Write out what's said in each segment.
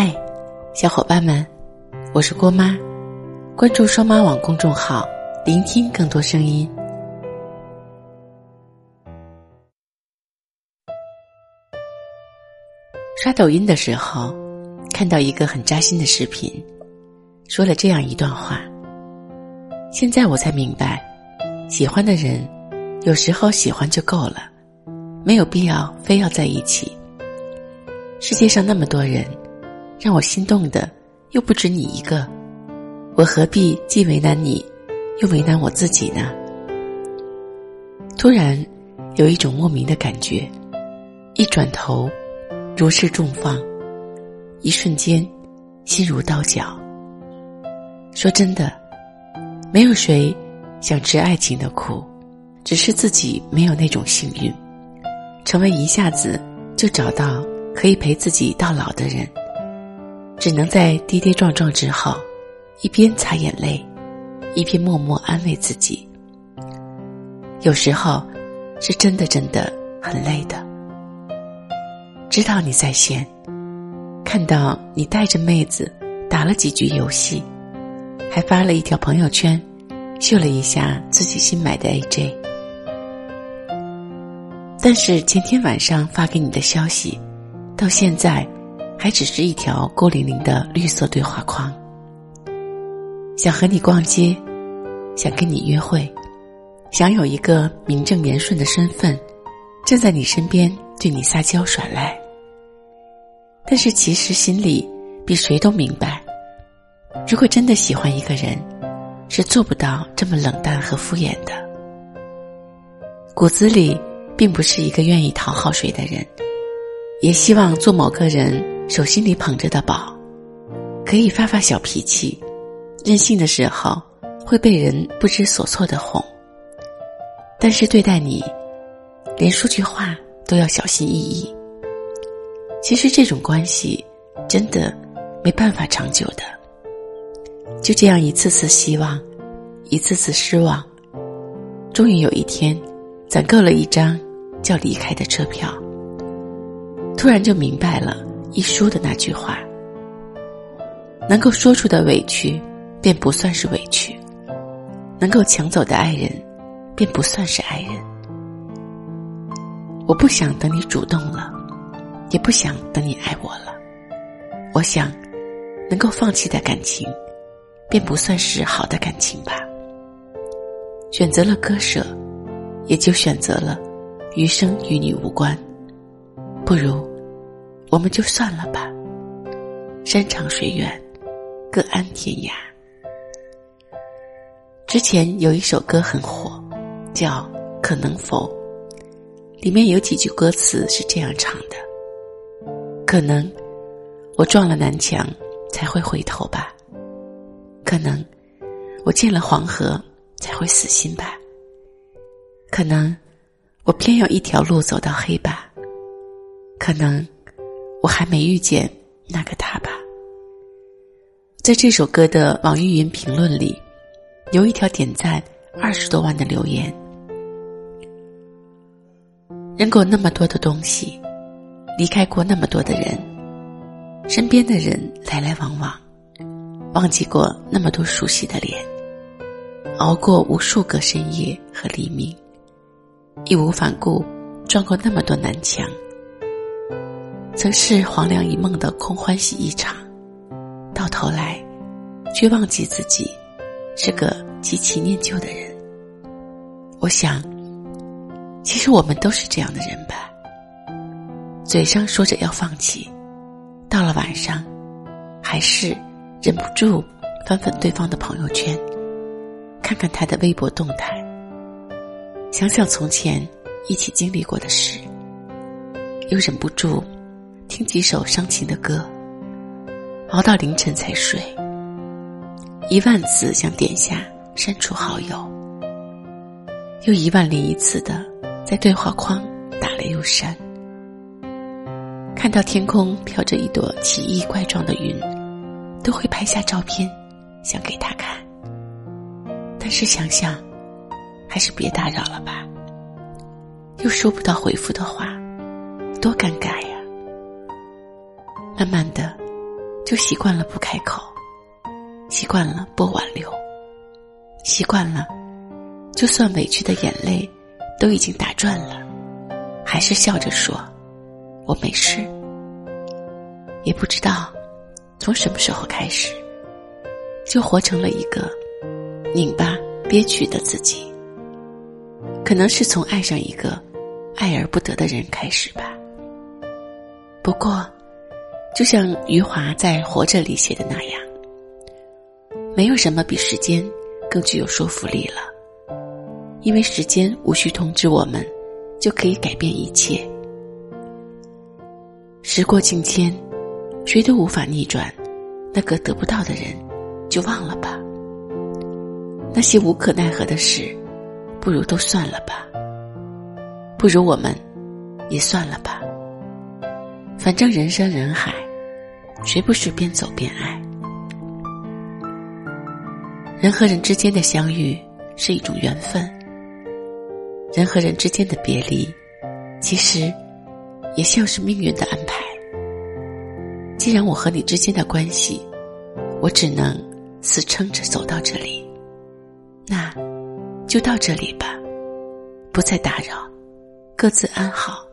嗨，小伙伴们，我是郭妈，关注双妈网公众号，聆听更多声音。刷抖音的时候，看到一个很扎心的视频，说了这样一段话。现在我才明白，喜欢的人，有时候喜欢就够了，没有必要非要在一起。世界上那么多人。让我心动的又不止你一个，我何必既为难你，又为难我自己呢？突然有一种莫名的感觉，一转头，如释重放，一瞬间，心如刀绞。说真的，没有谁想吃爱情的苦，只是自己没有那种幸运，成为一下子就找到可以陪自己到老的人。只能在跌跌撞撞之后，一边擦眼泪，一边默默安慰自己。有时候，是真的真的很累的。知道你在线，看到你带着妹子打了几局游戏，还发了一条朋友圈，秀了一下自己新买的 AJ。但是前天晚上发给你的消息，到现在。还只是一条孤零零的绿色对话框。想和你逛街，想跟你约会，想有一个名正言顺的身份，站在你身边对你撒娇耍赖。但是其实心里比谁都明白，如果真的喜欢一个人，是做不到这么冷淡和敷衍的。骨子里并不是一个愿意讨好谁的人，也希望做某个人。手心里捧着的宝，可以发发小脾气，任性的时候会被人不知所措的哄。但是对待你，连说句话都要小心翼翼。其实这种关系真的没办法长久的。就这样一次次希望，一次次失望，终于有一天，攒够了一张叫离开的车票，突然就明白了。一书的那句话，能够说出的委屈，便不算是委屈；能够抢走的爱人，便不算是爱人。我不想等你主动了，也不想等你爱我了。我想，能够放弃的感情，便不算是好的感情吧。选择了割舍，也就选择了余生与你无关。不如。我们就算了吧，山长水远，各安天涯。之前有一首歌很火，叫《可能否》，里面有几句歌词是这样唱的：“可能我撞了南墙才会回头吧，可能我见了黄河才会死心吧，可能我偏要一条路走到黑吧，可能。”我还没遇见那个他吧。在这首歌的网易云评论里，有一条点赞二十多万的留言。人过那么多的东西，离开过那么多的人，身边的人来来往往，忘记过那么多熟悉的脸，熬过无数个深夜和黎明，义无反顾撞过那么多南墙。曾是黄粱一梦的空欢喜一场，到头来，却忘记自己是个极其念旧的人。我想，其实我们都是这样的人吧。嘴上说着要放弃，到了晚上，还是忍不住翻翻对方的朋友圈，看看他的微博动态，想想从前一起经历过的事，又忍不住。听几首伤情的歌，熬到凌晨才睡。一万次想点下删除好友，又一万零一次的在对话框打了又删。看到天空飘着一朵奇异怪状的云，都会拍下照片，想给他看。但是想想，还是别打扰了吧。又收不到回复的话，多尴尬呀。慢慢的，就习惯了不开口，习惯了不挽留，习惯了，就算委屈的眼泪都已经打转了，还是笑着说：“我没事。”也不知道从什么时候开始，就活成了一个拧巴憋屈的自己。可能是从爱上一个爱而不得的人开始吧。不过，就像余华在《活着》里写的那样，没有什么比时间更具有说服力了，因为时间无需通知我们，就可以改变一切。时过境迁，谁都无法逆转，那个得不到的人，就忘了吧。那些无可奈何的事。不如都算了吧，不如我们也算了吧。反正人山人海，谁不是边走边爱？人和人之间的相遇是一种缘分，人和人之间的别离，其实也像是命运的安排。既然我和你之间的关系，我只能死撑着走到这里，那。就到这里吧，不再打扰，各自安好。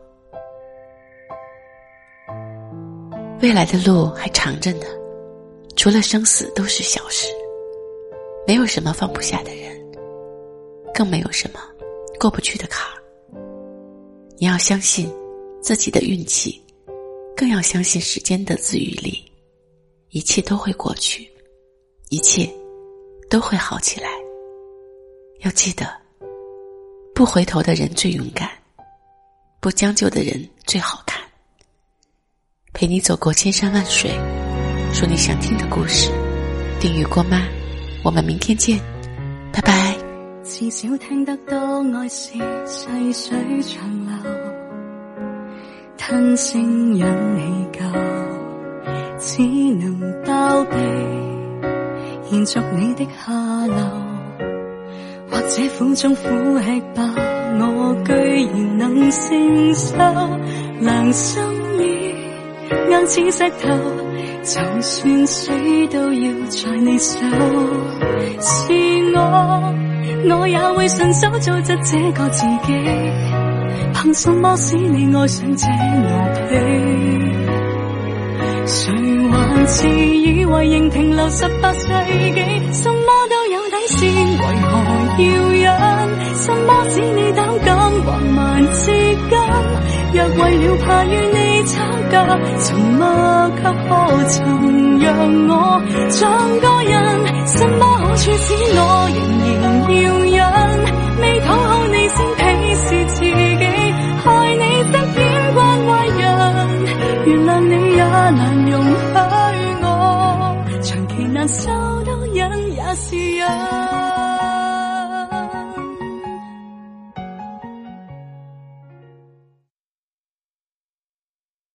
未来的路还长着呢，除了生死都是小事，没有什么放不下的人，更没有什么过不去的坎儿。你要相信自己的运气，更要相信时间的自愈力，一切都会过去，一切都会好起来。要记得，不回头的人最勇敢，不将就的人最好看。陪你走过千山万水，说你想听的故事。订阅过吗，我们明天见，拜拜。至少听得多爱是细水长流，吞声忍气够，只能包庇，延续你的下流。或者苦中苦吃饱，我居然能承受。良心已硬似石头，就算死都要在你手。是我，我也会顺手做着这个自己。凭什么使你爱上这奴婢？谁还自以为仍停留十八世纪？什么都有底线，为何要忍？什么使你胆敢横蛮至今？若为了怕与你吵架，沉默却可曾让我像个人？什么好处使我仍然要忍？未讨好你先鄙视自己，害你饰演惯坏人，原谅你也难容许我，长期难受都忍也是忍。